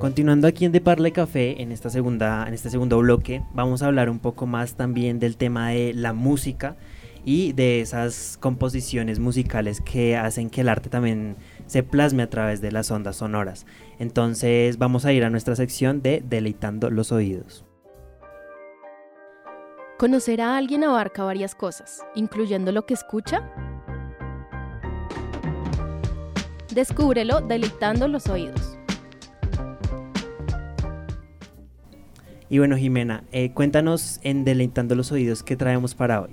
Continuando aquí en De Parle Café, en, esta segunda, en este segundo bloque, vamos a hablar un poco más también del tema de la música y de esas composiciones musicales que hacen que el arte también se plasme a través de las ondas sonoras. Entonces vamos a ir a nuestra sección de Deleitando los Oídos. Conocer a alguien abarca varias cosas, incluyendo lo que escucha. Descúbrelo deleitando los oídos. Y bueno, Jimena, eh, cuéntanos en Deleitando los Oídos qué traemos para hoy.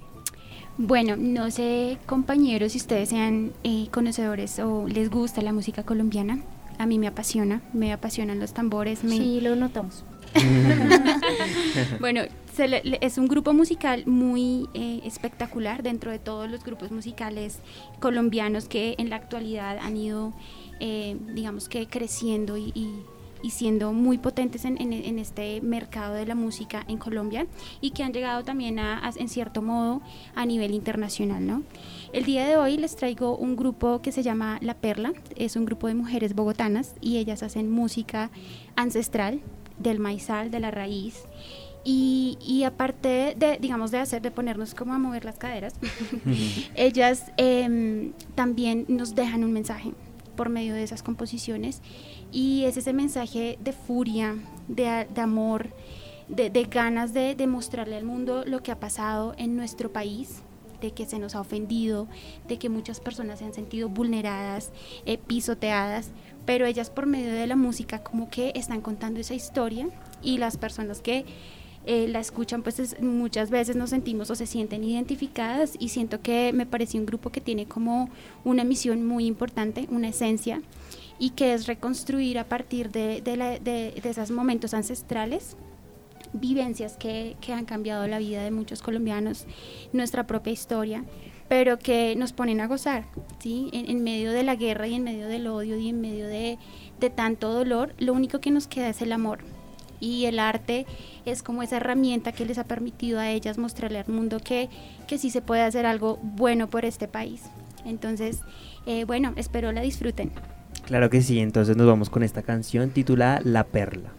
Bueno, no sé, compañeros, si ustedes sean eh, conocedores o les gusta la música colombiana. A mí me apasiona, me apasionan los tambores. Me... Sí, lo notamos. *laughs* *laughs* bueno, se le- le- es un grupo musical muy eh, espectacular dentro de todos los grupos musicales colombianos que en la actualidad han ido, eh, digamos que creciendo y, y- y siendo muy potentes en, en- en este mercado de la música en Colombia y que han llegado también a, a- en cierto modo a nivel internacional, ¿no? El día de hoy les traigo un grupo que se llama La Perla, es un grupo de mujeres bogotanas y ellas hacen música ancestral del maizal, de la raíz. Y, y aparte de, digamos, de hacer, de ponernos como a mover las caderas, *laughs* *laughs* ellas em, también nos dejan un mensaje por medio de esas composiciones y es ese mensaje de furia, de, de amor, de, de ganas de, de mostrarle al mundo lo que ha pasado en nuestro país, de que se nos ha ofendido, de que muchas personas se han sentido vulneradas, eh, pisoteadas, pero ellas por medio de la música como que están contando esa historia y las personas que eh, la escuchan, pues es- muchas veces nos sentimos o se sienten identificadas y siento que me parece un grupo que tiene como una misión muy importante, una esencia y que es reconstruir a partir de, de, la- esos momentos ancestrales vivencias que, que han cambiado la vida de muchos colombianos, nuestra propia historia, pero que nos ponen a gozar, ¿sí? En, en medio de la guerra y en medio del odio y en medio de, de tanto dolor, lo único que nos queda es el amor. Y el arte es como esa herramienta que les ha permitido a ellas mostrarle al mundo que, que sí se puede hacer algo bueno por este país. Entonces, eh, bueno, espero la disfruten. Claro que sí, entonces nos vamos con esta canción titulada La Perla.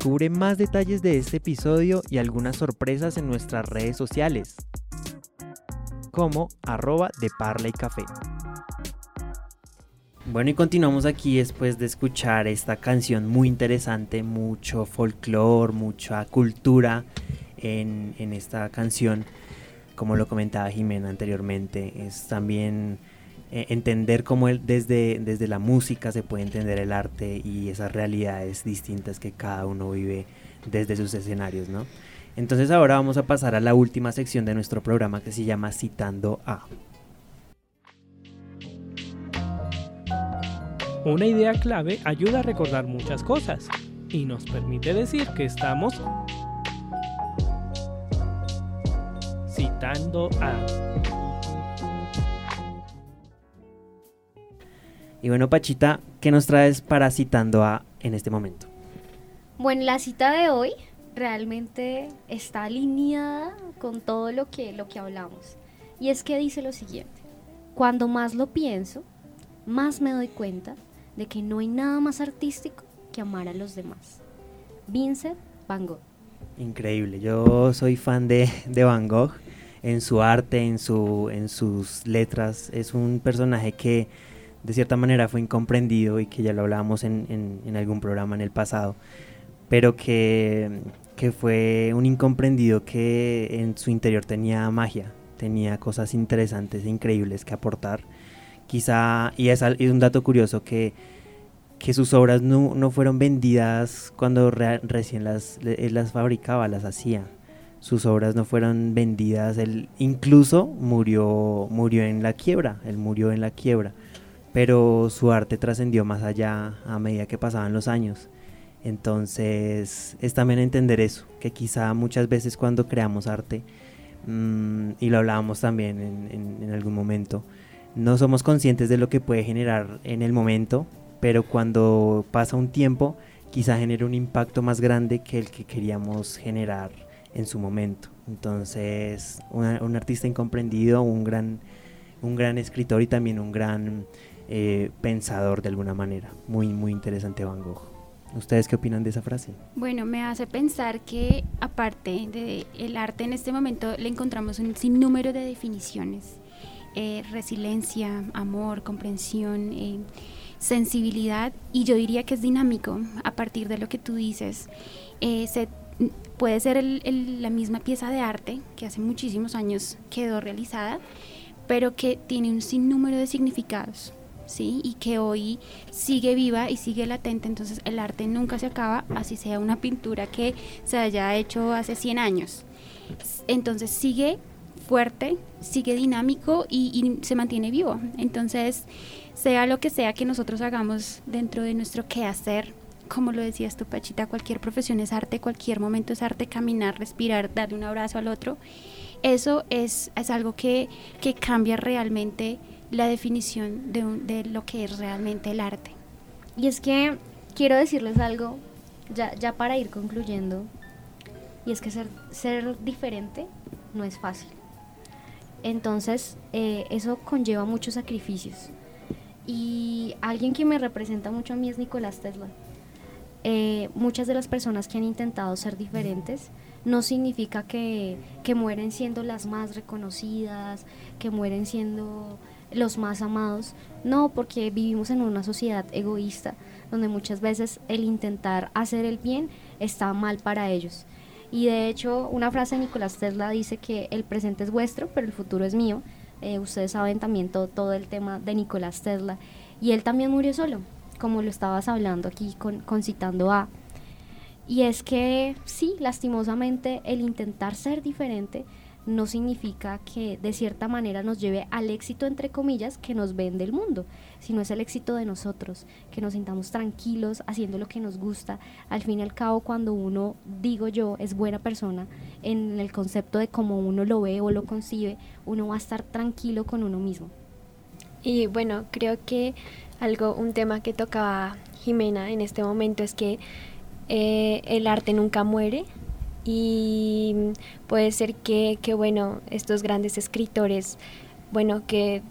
Descubre más detalles de este episodio y algunas sorpresas en nuestras redes sociales, como arroba de Parla y Café. Bueno, y continuamos aquí después de escuchar esta canción muy interesante, mucho folclore, mucha cultura en, en esta canción. Como lo comentaba Jimena anteriormente, es también eh, entender cómo desde, desde la música se puede entender el arte y esas realidades distintas que cada uno vive desde sus escenarios, ¿no? Entonces ahora vamos a pasar a la última sección de nuestro programa que se llama Citando a. Una idea clave ayuda a recordar muchas cosas y nos permite decir que estamos citando a. Y bueno, Pachita, ¿qué nos traes para Citando a en este momento? Bueno, la cita de hoy realmente está alineada con todo lo que, lo que hablamos. Y es que dice lo siguiente, cuando más lo pienso, más me doy cuenta de que no hay nada más artístico que amar a los demás. Vincent Van Gogh. Increíble, yo soy fan de, de Van Gogh en su arte, en, su, en sus letras. Es un personaje que de cierta manera fue incomprendido y que ya lo hablábamos en, en- algún programa en el pasado, pero que, que fue un incomprendido que en su interior tenía magia, tenía cosas interesantes e increíbles que aportar. Quizá, y es, y un dato curioso que que sus obras no, no fueron vendidas cuando rea- recién las, él las fabricaba, las hacía. Sus obras no fueron vendidas, él incluso murió, murió en la quiebra, él murió en la quiebra, pero su arte trascendió más allá a medida que pasaban los años. Entonces es también entender eso, que quizá muchas veces cuando creamos arte, mm, y lo hablábamos también en, algún momento, no somos conscientes de lo que puede generar en el momento, pero cuando pasa un tiempo, quizá genere un impacto más grande que el que queríamos generar en su momento. Entonces, un artista incomprendido, un gran, un gran escritor y también un gran eh, pensador de alguna manera. Muy, muy interesante Van Gogh. ¿Ustedes qué opinan de esa frase? Bueno, me hace pensar que aparte del arte en este momento le encontramos un sinnúmero de definiciones. Eh, resiliencia, amor, comprensión, eh, sensibilidad y yo diría que es dinámico a partir de lo que tú dices. Se- puede ser el- el- la misma pieza de arte que hace muchísimos años quedó realizada, pero que tiene un sinnúmero de significados. ¿Sí? Y que hoy sigue viva y sigue latente, entonces el arte nunca se acaba, así sea una pintura que se haya hecho hace 100 años. Entonces sigue fuerte, sigue dinámico y, y se mantiene vivo. Entonces, sea lo que sea que nosotros hagamos dentro de nuestro quehacer, como lo decías tú, Pachita, cualquier profesión es arte, cualquier momento es arte, caminar, respirar, darle un abrazo al otro. Eso es, es algo que, que cambia realmente la definición de, un- de lo que es realmente el arte. Y es que quiero decirles algo, ya, ya para ir concluyendo, y es que ser, ser diferente no es fácil. Entonces, eh, eso conlleva muchos sacrificios. Y alguien que me representa mucho a mí es Nicolás Tesla. Eh, muchas de las personas que han intentado ser diferentes no significa que, que mueren siendo las más reconocidas, que mueren siendo los más amados. No, porque vivimos en una sociedad egoísta donde muchas veces el intentar hacer el bien está mal para ellos. Y de hecho, una frase de Nicolás Tesla dice que el presente es vuestro, pero el futuro es mío. Eh, ustedes saben también todo, todo el tema de Nicolás Tesla. Y él también murió solo, como lo estabas hablando aquí con, con citando a. Y es que sí, lastimosamente el intentar ser diferente no significa que de cierta manera nos lleve al éxito, entre comillas, que nos vende el mundo, sino es el éxito de nosotros, que nos sintamos tranquilos haciendo lo que nos gusta. Al fin y al cabo, cuando uno, digo yo, es buena persona, en el concepto de cómo uno lo ve o lo concibe, uno va a estar tranquilo con uno mismo. Y bueno, creo que algo, un tema que tocaba Jimena en este momento es que eh, el arte nunca muere y puede ser que, que, bueno, estos grandes escritores, bueno, que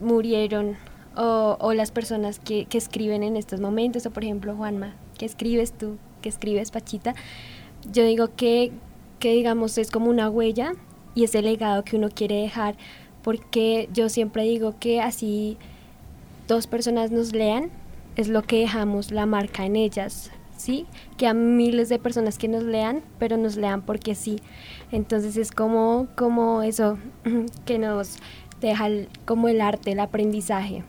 murieron o, las personas que, que escriben en estos momentos, o por ejemplo Juanma, que escribes tú, que escribes Pachita, yo digo que, que digamos es como una huella y es el legado que uno quiere dejar, porque yo siempre digo que así dos personas nos lean, es lo que dejamos la marca en ellas, ¿sí? Que a miles de personas que nos lean, pero nos lean porque sí. Entonces es como, como eso *clears throat* que nos deja como el arte, el aprendizaje.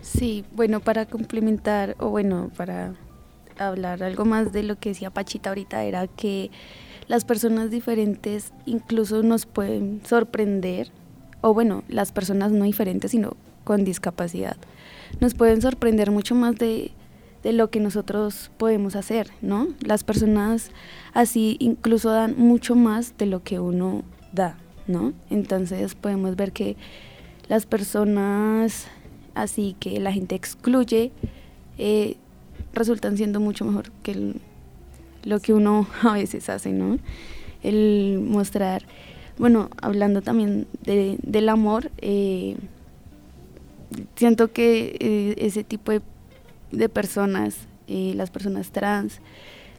Sí, bueno, para complementar, o bueno, para hablar algo más de lo que decía Pachita ahorita, era que las personas diferentes incluso nos pueden sorprender, o bueno, las personas no diferentes, sino con discapacidad, nos pueden sorprender mucho más de, de lo que nosotros podemos hacer, ¿no? Las personas así incluso dan mucho más de lo que uno da, ¿no? Entonces podemos ver que las personas así que la gente excluye eh, resultan siendo mucho mejor que lo que uno *laughs* a veces hace, ¿no? El mostrar, bueno, hablando también de- del amor, eh, siento que eh, ese tipo de, de personas, eh, las personas trans,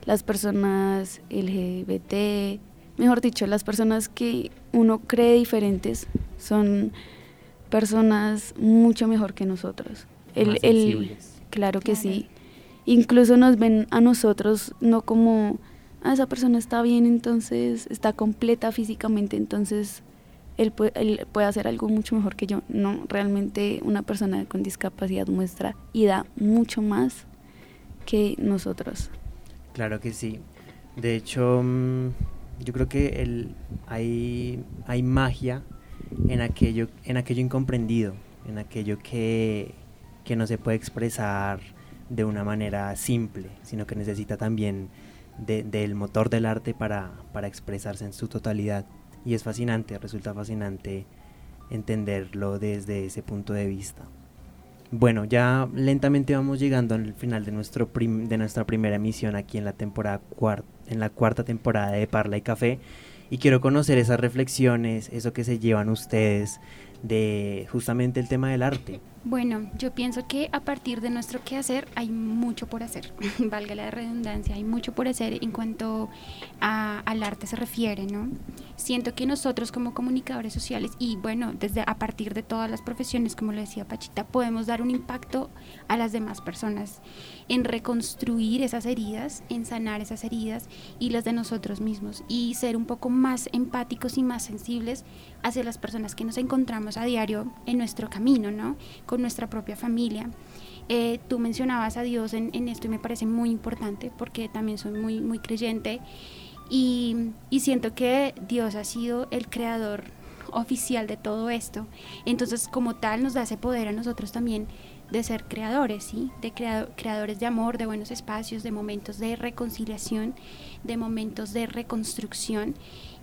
las personas LGBT, mejor dicho, las personas que uno cree diferentes son personas mucho mejor que nosotros. El, Más el- claro que sí. Incluso nos ven a nosotros no como, ah, esa persona está bien, entonces está completa físicamente, entonces él puede, él puede hacer algo mucho mejor que yo. No, realmente una persona con discapacidad muestra y da mucho más que nosotros. Claro que sí. De hecho, mm, yo creo que el, hay, hay magia en aquello, en aquello incomprendido, en aquello que, que no se puede expresar de una manera simple, sino que necesita también de- del motor del arte para, para expresarse en su totalidad. Y es fascinante, resulta fascinante entenderlo desde ese punto de vista. Bueno, ya lentamente vamos llegando al final de, nuestro prim- de nuestra primera emisión aquí en la temporada en la cuarta temporada de Parla y Café y quiero conocer esas reflexiones, eso que se llevan ustedes de justamente el tema del arte. Bueno, yo pienso que a partir de nuestro quehacer hay mucho por hacer, *laughs* valga la redundancia, hay mucho por hacer en cuanto a- al arte se refiere, ¿no? Siento que nosotros como comunicadores sociales y bueno, desde a partir de todas las profesiones, como lo decía Pachita, podemos dar un impacto a las demás personas en reconstruir esas heridas, en sanar esas heridas y las de nosotros mismos y ser un poco más empáticos y más sensibles hacia las personas que nos encontramos a diario en nuestro camino, ¿no? Con nuestra propia familia. Eh, tú mencionabas a Dios en, esto y me parece muy importante porque también soy muy, muy creyente y, y siento que Dios ha sido el creador oficial de todo esto. Entonces, como tal, nos da ese poder a nosotros también de ser creadores, ¿sí? De crea- creadores de amor, de buenos espacios, de momentos de reconciliación, de momentos de reconstrucción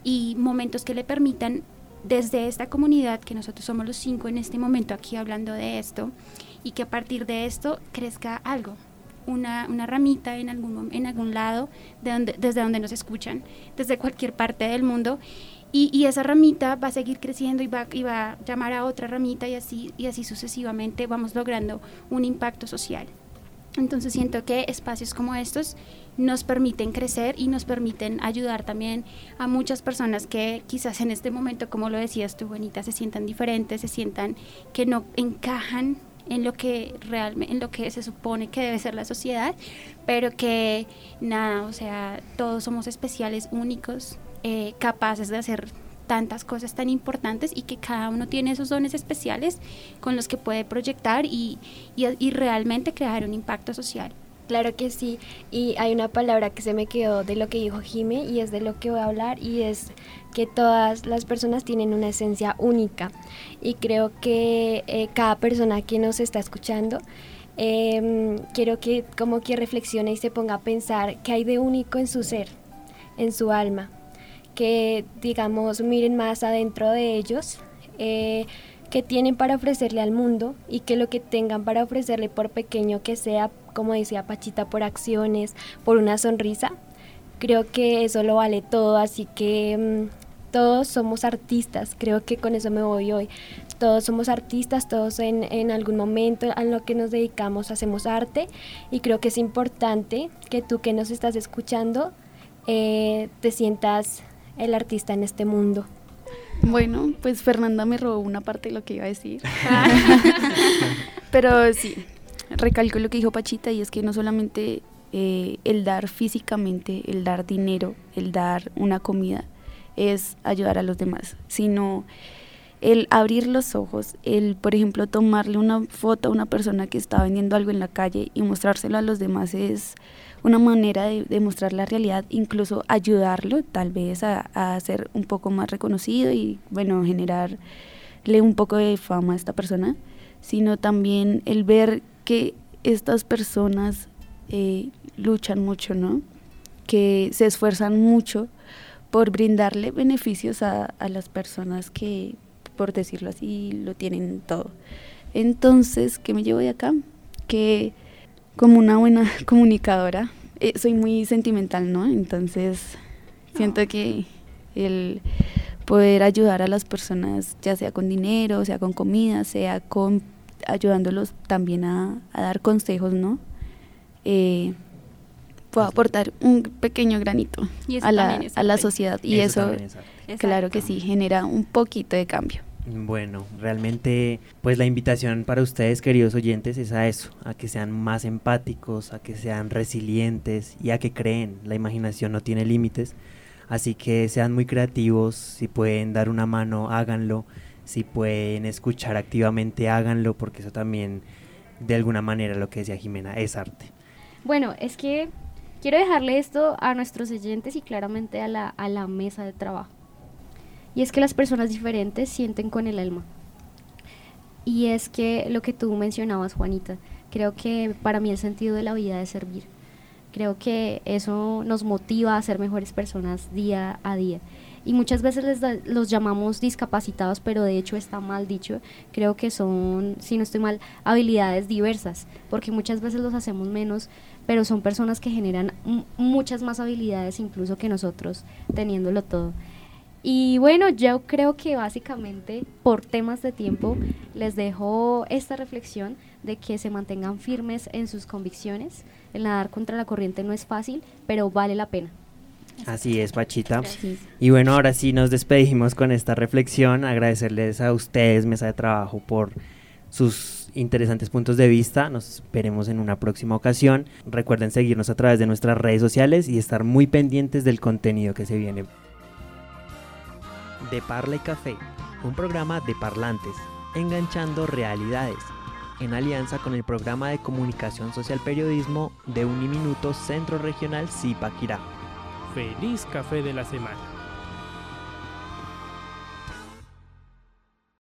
y momentos que le permitan desde esta comunidad, que nosotros somos los cinco en este momento aquí hablando de esto, y que a partir de esto crezca algo, una, una ramita en algún, en algún lado de donde, desde donde nos escuchan, desde cualquier parte del mundo. Y, esa ramita va a seguir creciendo y va, y va a llamar a otra ramita y así, y así sucesivamente vamos logrando un impacto social. Entonces siento que espacios como estos nos permiten crecer y nos permiten ayudar también a muchas personas que quizás en este momento, como lo decías tú, Bonita, se sientan diferentes, se sientan que no encajan en lo que realmente, en lo que se supone que debe ser la sociedad, pero que nada, o sea, todos somos especiales, únicos, eh, capaces de hacer tantas cosas tan importantes y que cada uno tiene esos dones especiales con los que puede proyectar y, y, realmente crear un impacto social. Claro que sí, y hay una palabra que se me quedó de lo que dijo Jime y es de lo que voy a hablar y es que todas las personas tienen una esencia única y creo que eh, cada persona que nos está escuchando em, quiero que como que reflexione y se ponga a pensar qué hay de único en su ser, en su alma, que digamos miren más adentro de ellos. eh, que tienen para ofrecerle al mundo y que lo que tengan para ofrecerle por pequeño que sea, como decía Pachita, por acciones, por una sonrisa, creo que eso lo vale todo, así que mm, todos somos artistas, creo que con eso me voy hoy. Todos somos artistas, todos en, en algún momento a lo que nos dedicamos hacemos arte y creo que es importante que tú que nos estás escuchando eh, te sientas el artista en este mundo. Bueno, pues Fernanda me robó una parte de lo que iba a decir. *laughs* Pero sí, recalco lo que dijo Pachita y es que no solamente eh, el dar físicamente, el dar dinero, el dar una comida es ayudar a los demás, sino el abrir los ojos, el, por ejemplo, tomarle una foto a una persona que está vendiendo algo en la calle y mostrárselo a los demás es una manera de, de mostrar la realidad, incluso ayudarlo tal vez a, a ser un poco más reconocido y, bueno, generarle un poco de fama a esta persona, sino también el ver que estas personas eh, luchan mucho, ¿no? Que se esfuerzan mucho por brindarle beneficios a, a las personas que, por decirlo así, lo tienen todo. Entonces, ¿qué me llevo de acá? Que como una buena *laughs* comunicadora, eh, soy muy sentimental, ¿no? Entonces, siento que el poder ayudar a las personas, ya sea con dinero, sea con comida, sea con ayudándolos también a, a dar consejos, ¿no? Eh, puedo aportar un pequeño granito a la, a sociedad y eso, claro que sí, genera un poquito de cambio. Bueno, realmente pues la invitación para ustedes queridos oyentes es a eso, a que sean más empáticos, a que sean resilientes y a que creen, la imaginación no tiene límites, así que sean muy creativos, si pueden dar una mano háganlo, si pueden escuchar activamente háganlo porque eso también de alguna manera lo que decía Jimena es arte. Bueno, es que quiero dejarle esto a nuestros oyentes y claramente a la, a la mesa de trabajo. Y es que las personas diferentes sienten con el alma. Y es que lo que tú mencionabas, Juanita, creo que para mí el sentido de la vida es servir. Creo que eso nos motiva a ser mejores personas día a día. Y muchas veces les los llamamos discapacitados, pero de hecho está mal dicho. Creo que son, si no estoy mal, habilidades diversas, porque muchas veces los hacemos menos, pero son personas que generan mu- muchas más habilidades incluso que nosotros, teniéndolo todo. Y bueno, yo creo que básicamente por temas de tiempo les dejo esta reflexión de que se mantengan firmes en sus convicciones. El nadar contra la corriente no es fácil, pero vale la pena. Así es, Pachita. Sí. Y bueno, ahora sí nos despedimos con esta reflexión. Agradecerles a ustedes, Mesa de Trabajo, por sus interesantes puntos de vista. Nos veremos en una próxima ocasión. Recuerden seguirnos a través de nuestras redes sociales y estar muy pendientes del contenido que se viene. De Parla y Café, un programa de parlantes, enganchando realidades, en alianza con el programa de comunicación social periodismo de Uniminuto Centro Regional Zipaquirá. Feliz café de la semana.